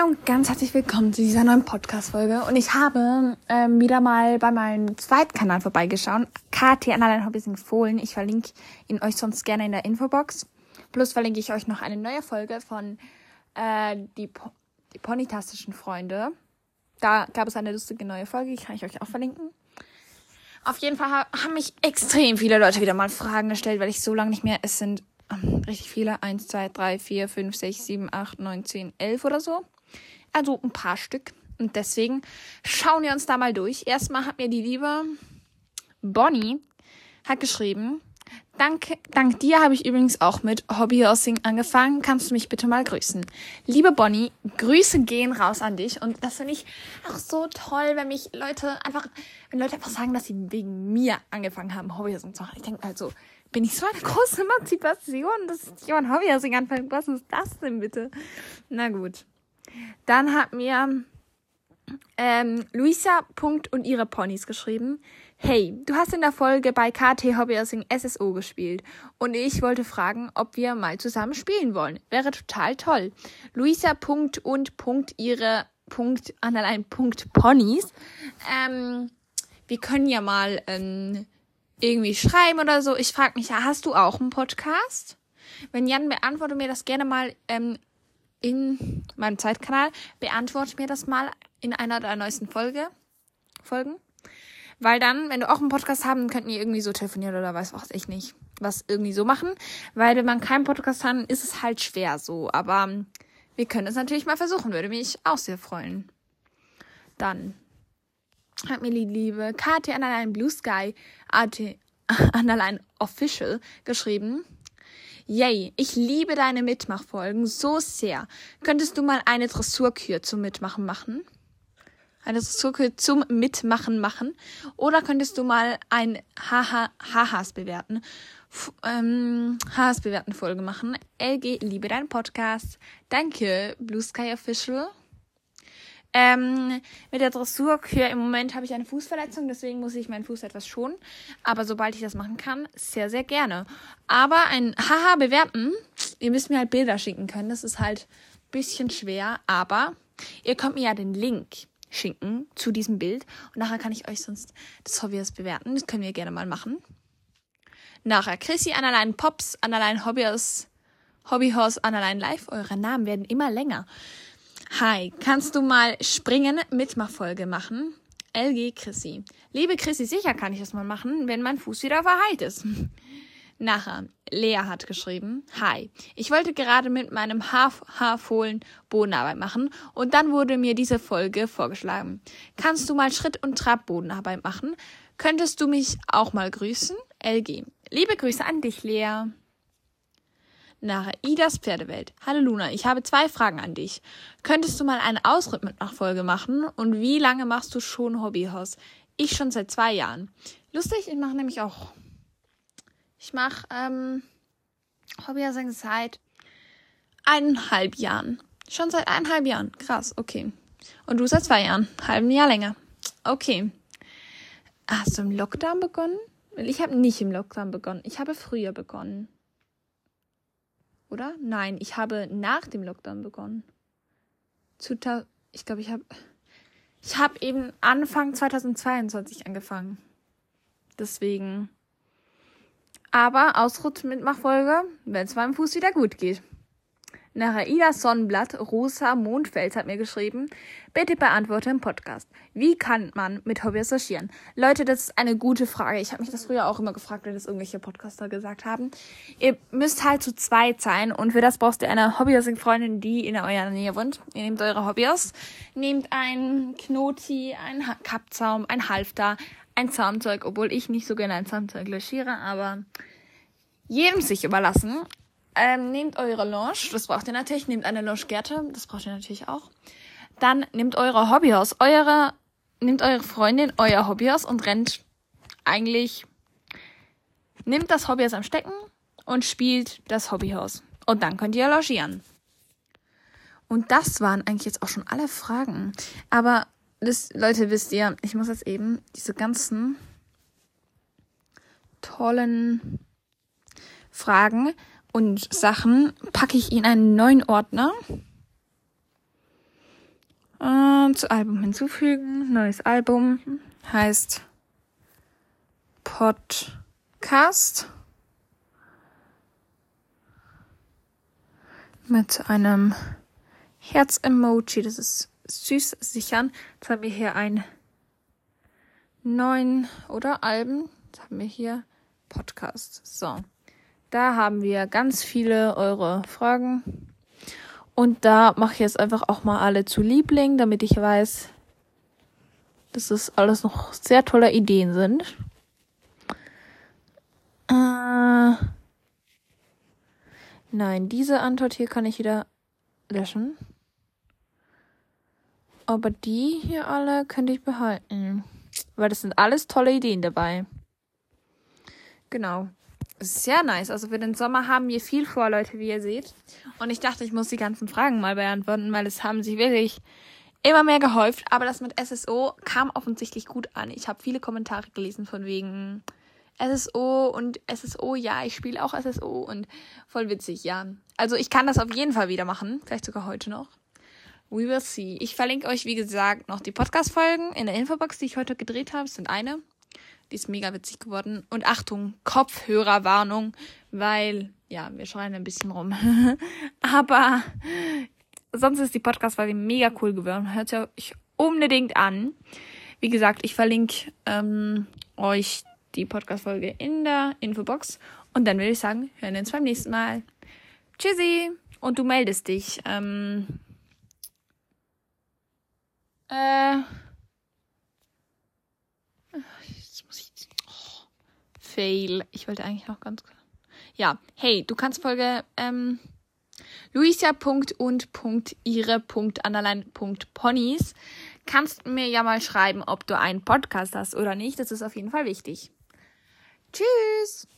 Hallo und ganz herzlich willkommen zu dieser neuen Podcast-Folge. Und ich habe ähm, wieder mal bei meinem zweiten Kanal vorbeigeschaut. KT Analein Hobbys empfohlen. Ich verlinke ihn euch sonst gerne in der Infobox. Plus verlinke ich euch noch eine neue Folge von äh, die, po die Ponytastischen Freunde. Da gab es eine lustige neue Folge, die kann ich euch auch verlinken. Auf jeden Fall haben mich extrem viele Leute wieder mal Fragen gestellt, weil ich so lange nicht mehr, es sind ähm, richtig viele, 1, 2, 3, 4, 5, 6, 7, 8, 9, 10, 11 oder so. Also ein paar Stück. Und deswegen schauen wir uns da mal durch. Erstmal hat mir die liebe Bonnie hat geschrieben, Dank, dank dir habe ich übrigens auch mit Hobbyhorsing angefangen. Kannst du mich bitte mal grüßen? Liebe Bonnie, Grüße gehen raus an dich. Und das finde ich auch so toll, wenn mich Leute einfach, wenn Leute einfach sagen, dass sie wegen mir angefangen haben, Hobbyhorsing zu machen. Ich denke also, bin ich so eine große Emanzipation, dass jemand Hobbyhorsing anfängt? Was ist das denn bitte? Na gut. Dann hat mir ähm, Luisa Punkt und ihre Ponys geschrieben. Hey, du hast in der Folge bei KT Hobbyhousing SSO gespielt und ich wollte fragen, ob wir mal zusammen spielen wollen. Wäre total toll. Luisa Punkt und Punkt ihre Punkt Underline Punkt Ponys. Ähm, wir können ja mal ähm, irgendwie schreiben oder so. Ich frage mich, hast du auch einen Podcast? Wenn Jan beantworte mir das gerne mal ähm, in meinem Zeitkanal. Beantworte mir das mal in einer der neuesten Folge, Folgen. Weil dann, wenn du auch einen Podcast haben, könnten ihr irgendwie so telefonieren oder weiß was ich nicht, was irgendwie so machen. Weil wenn man keinen Podcast hat, ist es halt schwer so. Aber wir können es natürlich mal versuchen, würde mich auch sehr freuen. Dann hat mir die liebe KT Underline Blue Sky AT Underline Official geschrieben. Yay, ich liebe deine Mitmachfolgen so sehr. Könntest du mal eine Dressurkür zum Mitmachen machen? Eine Dressurkür zum Mitmachen machen? Oder könntest du mal ein Haha Hahas bewerten? F ähm, Hahas bewerten Folge machen? LG, liebe deinen Podcast. Danke, Blue Sky Official. Ähm, mit der Dressurkür im Moment habe ich eine Fußverletzung, deswegen muss ich meinen Fuß etwas schonen. Aber sobald ich das machen kann, sehr, sehr gerne. Aber ein Haha bewerten, ihr müsst mir halt Bilder schicken können. Das ist halt ein bisschen schwer, aber ihr könnt mir ja den Link schicken zu diesem Bild und nachher kann ich euch sonst das Hobbyhaus bewerten. Das können wir gerne mal machen. Nachher Chrissy, Annaline Pops, Annaline Hobbyhaus, Hobbyhaus, Annaline Live. Eure Namen werden immer länger. Hi, kannst du mal springen Mitmachfolge machen? LG Chrissy. Liebe Chrissy, sicher kann ich das mal machen, wenn mein Fuß wieder verheilt ist. Nachher, Lea hat geschrieben, Hi, ich wollte gerade mit meinem Haarfohlen Bodenarbeit machen und dann wurde mir diese Folge vorgeschlagen. Kannst du mal Schritt und Trab Bodenarbeit machen? Könntest du mich auch mal grüßen? LG. Liebe Grüße an dich, Lea nach Idas Pferdewelt. Hallo Luna, ich habe zwei Fragen an dich. Könntest du mal eine Ausritt mit Nachfolge machen? Und wie lange machst du schon Hobbyhaus? Ich schon seit zwei Jahren. Lustig, ich mache nämlich auch. Ich mache ähm, Hobbyhaus seit eineinhalb Jahren. Schon seit eineinhalb Jahren. Krass, okay. Und du seit zwei Jahren. Halben Jahr länger. Okay. Hast du im Lockdown begonnen? Ich habe nicht im Lockdown begonnen. Ich habe früher begonnen. Oder? Nein, ich habe nach dem Lockdown begonnen. Ich glaube, ich habe ich habe eben Anfang 2022 angefangen. Deswegen. Aber Ausrutt mit Machfolge, wenn es meinem Fuß wieder gut geht. Nach Aida Sonnenblatt, Rosa Mondfels hat mir geschrieben, bitte beantworte im Podcast. Wie kann man mit Hobby associieren? Leute, das ist eine gute Frage. Ich habe mich das früher auch immer gefragt, wenn das irgendwelche Podcaster gesagt haben. Ihr müsst halt zu zweit sein und für das brauchst ihr eine Hobbyhousing-Freundin, die in eurer Nähe wohnt. Ihr nehmt eure Hobbys, nehmt ein Knoti, ein Kappzaum, ein Halfter, ein Zaumzeug, obwohl ich nicht so gerne ein Zaumzeug löschiere, aber jedem sich überlassen. Ähm, nehmt eure Lounge, das braucht ihr natürlich. Nehmt eine Lounge-Gärte, das braucht ihr natürlich auch. Dann nehmt eure Hobbyhaus, eure, nehmt eure Freundin, euer Hobbyhaus und rennt eigentlich, nehmt das Hobbyhaus am Stecken und spielt das Hobbyhaus. Und dann könnt ihr logieren. Und das waren eigentlich jetzt auch schon alle Fragen. Aber das, Leute, wisst ihr, ich muss jetzt eben diese ganzen tollen Fragen und Sachen packe ich in einen neuen Ordner. Und zu Album hinzufügen. Neues Album heißt Podcast. Mit einem Herz-Emoji. Das ist süß sichern. Jetzt haben wir hier ein neuen oder Alben. Jetzt haben wir hier Podcast. So. Da haben wir ganz viele eure Fragen. Und da mache ich jetzt einfach auch mal alle zu Liebling, damit ich weiß, dass das alles noch sehr tolle Ideen sind. Äh, nein, diese Antwort hier kann ich wieder löschen. Aber die hier alle könnte ich behalten. Weil das sind alles tolle Ideen dabei. Genau. Sehr nice. Also für den Sommer haben wir viel vor, Leute, wie ihr seht. Und ich dachte, ich muss die ganzen Fragen mal beantworten, weil es haben sich wirklich immer mehr gehäuft. Aber das mit SSO kam offensichtlich gut an. Ich habe viele Kommentare gelesen von wegen SSO und SSO, ja, ich spiele auch SSO und voll witzig, ja. Also ich kann das auf jeden Fall wieder machen. Vielleicht sogar heute noch. We will see. Ich verlinke euch, wie gesagt, noch die Podcast-Folgen in der Infobox, die ich heute gedreht habe. Es sind eine. Die ist mega witzig geworden. Und Achtung, Kopfhörerwarnung, weil, ja, wir schreien ein bisschen rum. Aber sonst ist die Podcast-Folge mega cool geworden. Hört euch unbedingt an. Wie gesagt, ich verlinke ähm, euch die Podcast-Folge in der Infobox. Und dann würde ich sagen, hören wir uns beim nächsten Mal. Tschüssi! Und du meldest dich. Ähm, äh. Jetzt muss ich. Oh, fail. Ich wollte eigentlich noch ganz. Ja, hey, du kannst Folge ähm, luisa.und.ihre.underline.ponys kannst mir ja mal schreiben, ob du einen Podcast hast oder nicht. Das ist auf jeden Fall wichtig. Tschüss!